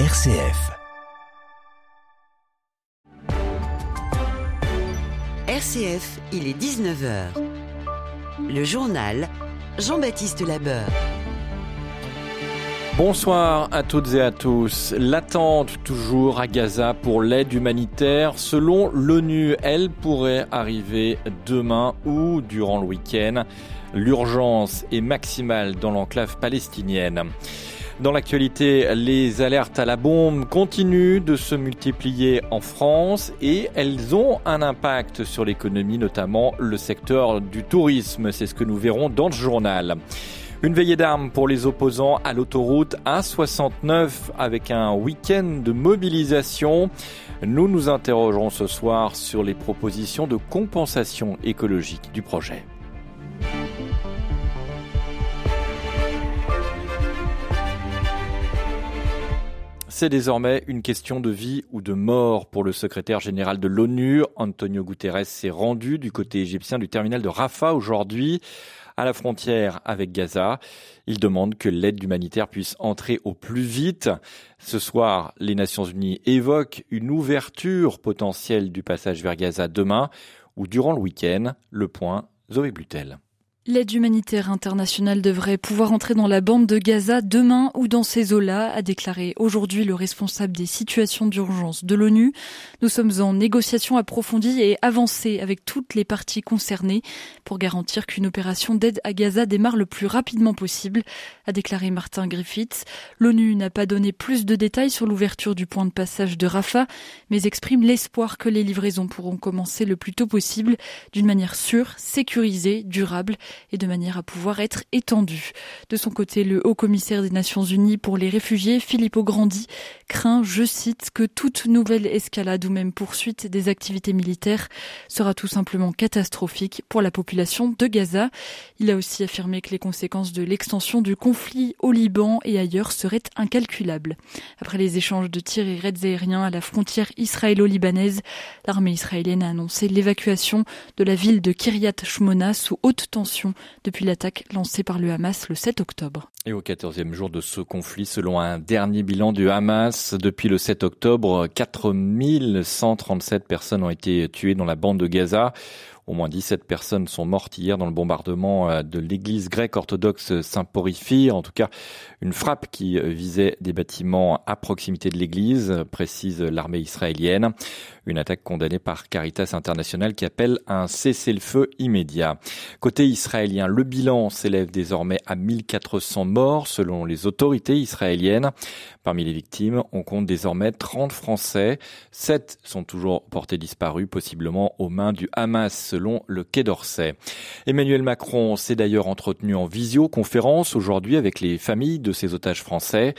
RCF. RCF, il est 19h. Le journal Jean-Baptiste Labeur. Bonsoir à toutes et à tous. L'attente toujours à Gaza pour l'aide humanitaire. Selon l'ONU, elle pourrait arriver demain ou durant le week-end. L'urgence est maximale dans l'enclave palestinienne. Dans l'actualité, les alertes à la bombe continuent de se multiplier en France et elles ont un impact sur l'économie, notamment le secteur du tourisme. C'est ce que nous verrons dans le journal. Une veillée d'armes pour les opposants à l'autoroute A69 avec un week-end de mobilisation. Nous nous interrogerons ce soir sur les propositions de compensation écologique du projet. C'est désormais une question de vie ou de mort pour le secrétaire général de l'ONU. Antonio Guterres s'est rendu du côté égyptien du terminal de Rafah aujourd'hui à la frontière avec Gaza. Il demande que l'aide humanitaire puisse entrer au plus vite. Ce soir, les Nations Unies évoquent une ouverture potentielle du passage vers Gaza demain ou durant le week-end. Le point, Zoé Blutel. L'aide humanitaire internationale devrait pouvoir entrer dans la bande de Gaza demain ou dans ces eaux-là, a déclaré aujourd'hui le responsable des situations d'urgence de l'ONU. Nous sommes en négociation approfondie et avancée avec toutes les parties concernées pour garantir qu'une opération d'aide à Gaza démarre le plus rapidement possible, a déclaré Martin Griffiths. L'ONU n'a pas donné plus de détails sur l'ouverture du point de passage de Rafah, mais exprime l'espoir que les livraisons pourront commencer le plus tôt possible d'une manière sûre, sécurisée, durable et de manière à pouvoir être étendue. De son côté, le haut commissaire des Nations Unies pour les réfugiés, Philippe Grandi, craint, je cite, que toute nouvelle escalade ou même poursuite des activités militaires sera tout simplement catastrophique pour la population de Gaza. Il a aussi affirmé que les conséquences de l'extension du conflit au Liban et ailleurs seraient incalculables. Après les échanges de tirs et raids aériens à la frontière israélo-libanaise, l'armée israélienne a annoncé l'évacuation de la ville de Kiryat Shmona sous haute tension depuis l'attaque lancée par le Hamas le 7 octobre. Et au 14e jour de ce conflit, selon un dernier bilan du Hamas, depuis le 7 octobre, 4137 personnes ont été tuées dans la bande de Gaza. Au moins 17 personnes sont mortes hier dans le bombardement euh, de l'église grecque orthodoxe Saint-Porphyre. En tout cas, une frappe qui euh, visait des bâtiments à proximité de l'église, précise l'armée israélienne. Une attaque condamnée par Caritas International qui appelle un cessez-le-feu immédiat. Côté israélien, le bilan s'élève désormais à 1400 morts selon les autorités israéliennes. Parmi les victimes, on compte désormais 30 Français. 7 sont toujours portés disparus, possiblement aux mains du Hamas selon le Quai d'Orsay. Emmanuel Macron s'est d'ailleurs entretenu en visioconférence aujourd'hui avec les familles de ces otages français.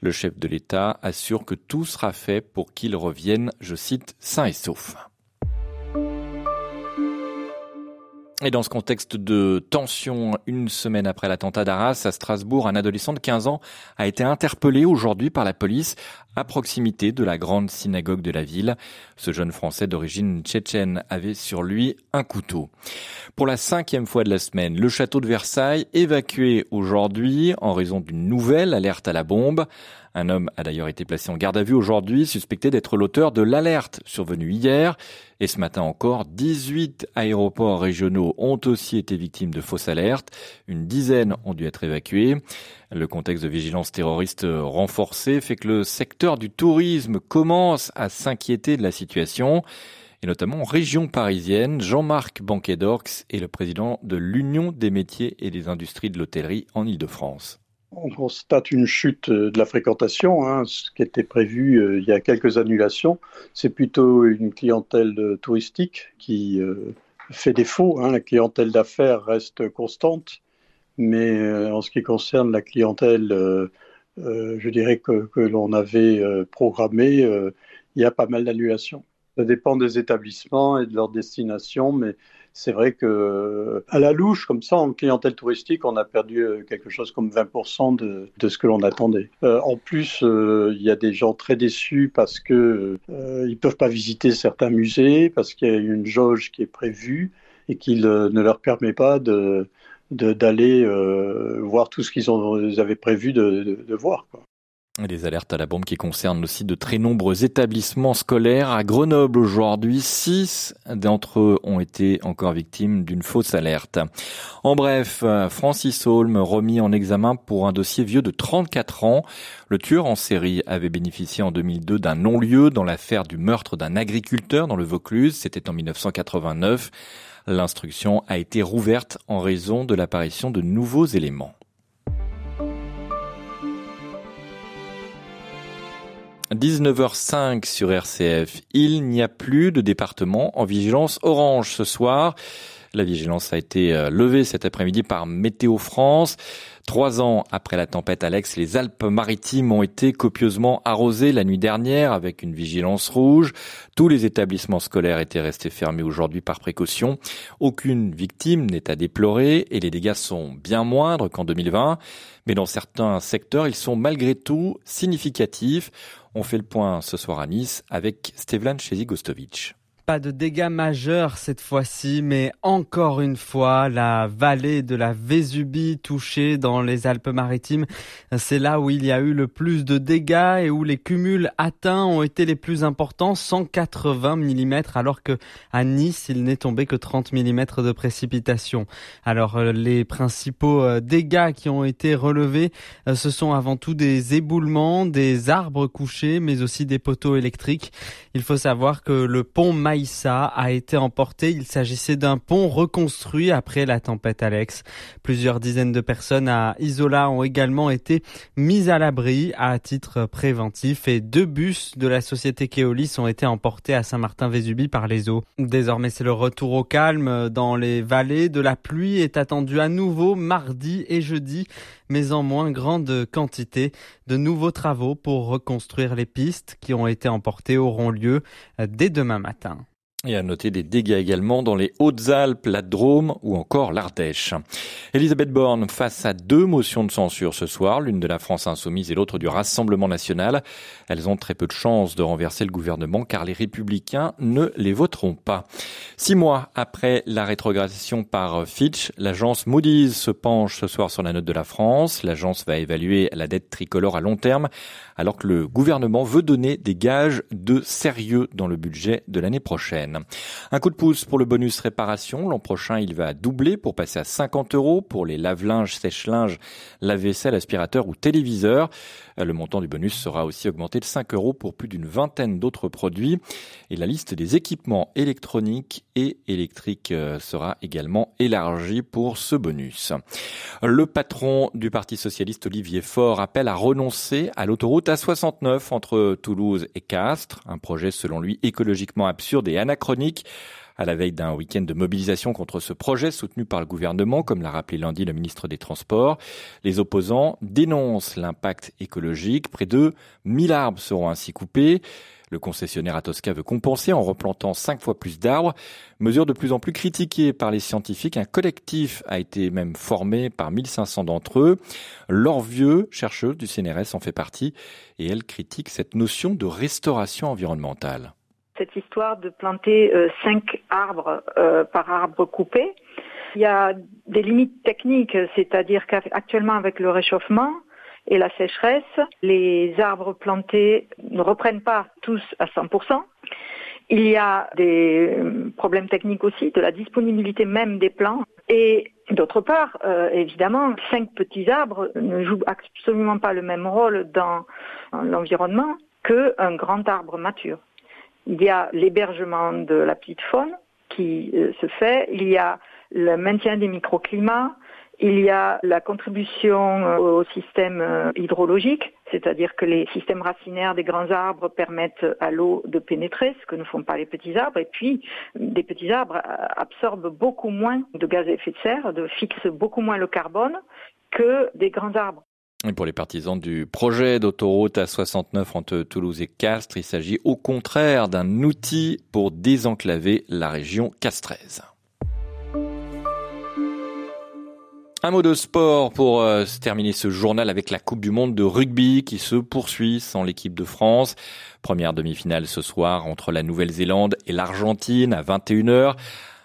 Le chef de l'État assure que tout sera fait pour qu'ils reviennent, je cite, sains et saufs. Et dans ce contexte de tension, une semaine après l'attentat d'Arras à Strasbourg, un adolescent de 15 ans a été interpellé aujourd'hui par la police à proximité de la grande synagogue de la ville. Ce jeune Français d'origine tchétchène avait sur lui un couteau. Pour la cinquième fois de la semaine, le château de Versailles évacué aujourd'hui en raison d'une nouvelle alerte à la bombe. Un homme a d'ailleurs été placé en garde à vue aujourd'hui, suspecté d'être l'auteur de l'alerte survenue hier. Et ce matin encore, 18 aéroports régionaux ont aussi été victimes de fausses alertes. Une dizaine ont dû être évacués. Le contexte de vigilance terroriste renforcé fait que le secteur du tourisme commence à s'inquiéter de la situation et notamment en région parisienne. Jean-Marc Banquet-Dorx est le président de l'Union des métiers et des industries de l'hôtellerie en Ile-de-France. On constate une chute de la fréquentation, hein, ce qui était prévu euh, il y a quelques annulations. C'est plutôt une clientèle touristique qui euh, fait défaut. Hein. La clientèle d'affaires reste constante, mais euh, en ce qui concerne la clientèle, je dirais que, que l'on avait programmée, il y a pas mal d'annulations. Ça dépend des établissements et de leur destination, mais c'est vrai que à la louche, comme ça, en clientèle touristique, on a perdu euh, quelque chose comme 20% de, de, ce que l'on attendait. Euh, en plus, euh, il y a des gens très déçus parce que euh, ils peuvent pas visiter certains musées parce qu'il y a une jauge qui est prévue et qui ne leur permet pas de d'aller voir tout ce qu'ils avaient prévu de, de, voir. Des alertes à la bombe qui concernent aussi de très nombreux établissements scolaires. À Grenoble aujourd'hui, six d'entre eux ont été encore victimes d'une fausse alerte. En bref, Francis Holm remis en examen pour un dossier vieux de 34 ans. Le tueur en série avait bénéficié en 2002 d'un non-lieu dans l'affaire du meurtre d'un agriculteur dans le Vaucluse. C'était en 1989. L'instruction a été rouverte en raison de l'apparition de nouveaux éléments. 19h05 sur RCF. Il n'y a plus de département en vigilance orange ce soir. La vigilance a été euh, levée cet après-midi par Météo France. Trois ans après la tempête Alex, les Alpes-Maritimes ont été copieusement arrosées la nuit dernière avec une vigilance rouge. Tous les établissements scolaires étaient restés fermés aujourd'hui par précaution. Aucune victime n'est à déplorer et les dégâts sont bien moindres qu'en 2020. Mais dans certains secteurs, ils sont malgré tout significatifs. On fait le point ce soir à Nice avec Stevlan Chezi-Gostovic. Pas de dégâts majeurs cette fois-ci, mais encore une fois, la vallée de la Vésubie touchée dans les Alpes-Maritimes. C'est là où il y a eu le plus de dégâts et où les cumuls atteints ont été les plus importants, 180 mm, alors que à Nice, il n'est tombé que 30 mm de précipitation. Alors, euh, les principaux euh, dégâts qui ont été relevés, euh, ce sont avant tout des éboulements, des arbres couchés, mais aussi des poteaux électriques. Il faut savoir que le pont A été emporté. Il s'agissait d'un pont reconstruit après la tempête Alex. Plusieurs dizaines de personnes à Isola ont également été mises à l'abri à titre préventif et deux bus de la société Keolis ont été emportés à Saint-Martin-Vésubie par les eaux. Désormais, c'est le retour au calme dans les vallées. De la pluie est attendue à nouveau mardi et jeudi, mais en moins grande quantité. De nouveaux travaux pour reconstruire les pistes qui ont été emportées auront lieu dès demain matin. Et à noter des dégâts également dans les Hautes-Alpes, la Drôme ou encore l'Ardèche. Elisabeth Borne face à deux motions de censure ce soir, l'une de la France insoumise et l'autre du Rassemblement national. Elles ont très peu de chances de renverser le gouvernement car les républicains ne les voteront pas. Six mois après la rétrogradation par Fitch, l'agence Moody's se penche ce soir sur la note de la France. L'agence va évaluer la dette tricolore à long terme alors que le gouvernement veut donner des gages de sérieux dans le budget de l'année prochaine. Un coup de pouce pour le bonus réparation. L'an prochain, il va doubler pour passer à 50 euros pour les lave-linges, sèche-linges, lave-vaisselle, aspirateur ou téléviseur. Le montant du bonus sera aussi augmenté de 5 euros pour plus d'une vingtaine d'autres produits. Et la liste des équipements électroniques et électriques euh, sera également élargie pour ce bonus. Le patron du Parti socialiste Olivier Faure appelle à renoncer à l'autoroute A69 entre Toulouse et Castres, un projet selon lui écologiquement absurde et anachronique à la veille d'un week-end de mobilisation contre ce projet soutenu par le gouvernement, comme l'a rappelé lundi le ministre des Transports. Les opposants dénoncent l'impact écologique. Près de 1000 arbres seront ainsi coupés. Le concessionnaire Atosca veut compenser en replantant cinq fois plus d'arbres. Mesure de plus en plus critiquée par les scientifiques. Un collectif a été même formé par 1500 d'entre eux. Laure Vieux, chercheuse du CNRS, en fait partie et elle critique cette notion de restauration environnementale cette histoire de planter euh, cinq arbres euh, par arbre coupé. Il y a des limites techniques, c'est-à-dire qu'actuellement avec le réchauffement et la sécheresse, les arbres plantés ne reprennent pas tous à 100%. Il y a des euh, problèmes techniques aussi de la disponibilité même des plants. Et d'autre part, évidemment, cinq petits arbres ne jouent absolument pas le même rôle dans l'environnement qu'un grand arbre mature. Il y a l'hébergement de la petite faune qui euh, se fait, il y a le maintien des microclimats, il y a la contribution euh, au système euh, hydrologique, c'est-à-dire que les systèmes racinaires des grands arbres permettent à l'eau de pénétrer, ce que ne font pas les petits arbres. Et puis, des petits arbres absorbent beaucoup moins de gaz à effet de serre, de fixent beaucoup moins le carbone que des grands arbres. Et pour les partisans du projet d'autoroute A69 entre Toulouse et Castres, il s'agit au contraire d'un outil pour désenclaver la région castraise. Un mot de sport pour euh, terminer ce journal avec la Coupe du Monde de rugby qui se poursuit sans l'équipe de France. Première demi-finale ce soir entre la Nouvelle-Zélande et l'Argentine à 21h.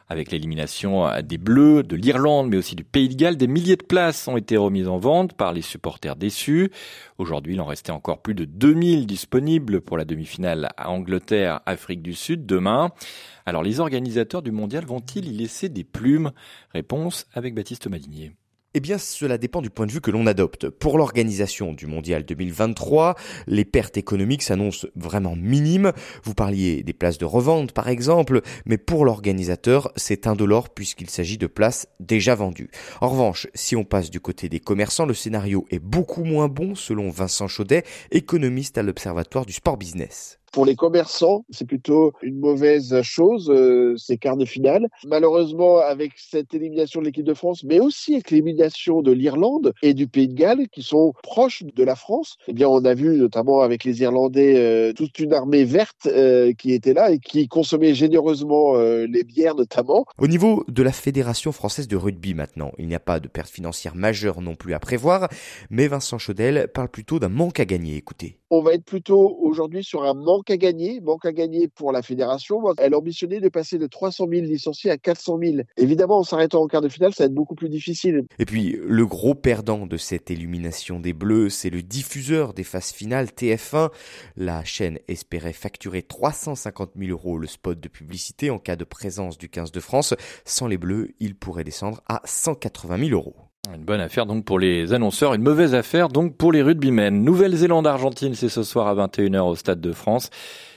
Avec l'élimination des Bleus, de l'Irlande, mais aussi du Pays de Galles, des milliers de places ont été remises en vente par les supporters déçus. Aujourd'hui, il en restait encore plus de 2000 disponibles pour la demi-finale à Angleterre-Afrique du Sud demain. Alors les organisateurs du mondial vont-ils y laisser des plumes? Réponse avec Baptiste Madinier. Eh bien, cela dépend du point de vue que l'on adopte. Pour l'organisation du Mondial 2023, les pertes économiques s'annoncent vraiment minimes. Vous parliez des places de revente, par exemple, mais pour l'organisateur, c'est indolore puisqu'il s'agit de places déjà vendues. En revanche, si on passe du côté des commerçants, le scénario est beaucoup moins bon selon Vincent Chaudet, économiste à l'Observatoire du Sport Business. Pour les commerçants, c'est plutôt une mauvaise chose, euh, ces quarts de finale. Malheureusement, avec cette élimination de l'équipe de France, mais aussi avec l'élimination de l'Irlande et du Pays de Galles, qui sont proches de la France, eh bien, on a vu notamment avec les Irlandais euh, toute une armée verte euh, qui était là et qui consommait généreusement les bières notamment. Au niveau de la Fédération française de rugby maintenant, il n'y a pas de perte financière majeure non plus à prévoir, mais Vincent Chaudel parle plutôt d'un manque à gagner. Écoutez on va être plutôt aujourd'hui sur un manque à gagner, manque à gagner pour la fédération. Elle ambitionnait de passer de 300 000 licenciés à 400 000. Évidemment, en s'arrêtant en quart de finale, ça va être beaucoup plus difficile. Et puis, le gros perdant de cette élimination des Bleus, c'est le diffuseur des phases finales TF1. La chaîne espérait facturer 350 000 euros le spot de publicité en cas de présence du 15 de France. Sans les Bleus, il pourrait descendre à 180 000 euros. Une bonne affaire donc pour les annonceurs, une mauvaise affaire donc pour les rugbymen. Nouvelle-Zélande-Argentine, c'est ce soir à 21h au Stade de France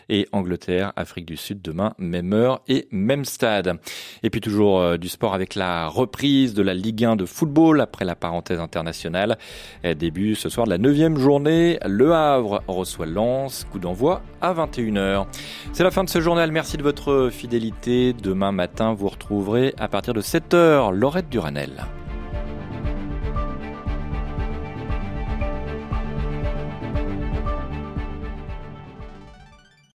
et Angleterre, Afrique du Sud demain, même heure et même stade. Et puis toujours euh, du sport avec la reprise de la Ligue 1 de football après la parenthèse internationale. début ce soir de la neuvième journée. Le Havre reçoit Lens, coup d'envoi à 21h. C'est la fin de ce journal. Merci de votre fidélité. Demain matin, vous retrouverez à partir de 7h Laurette Duranel.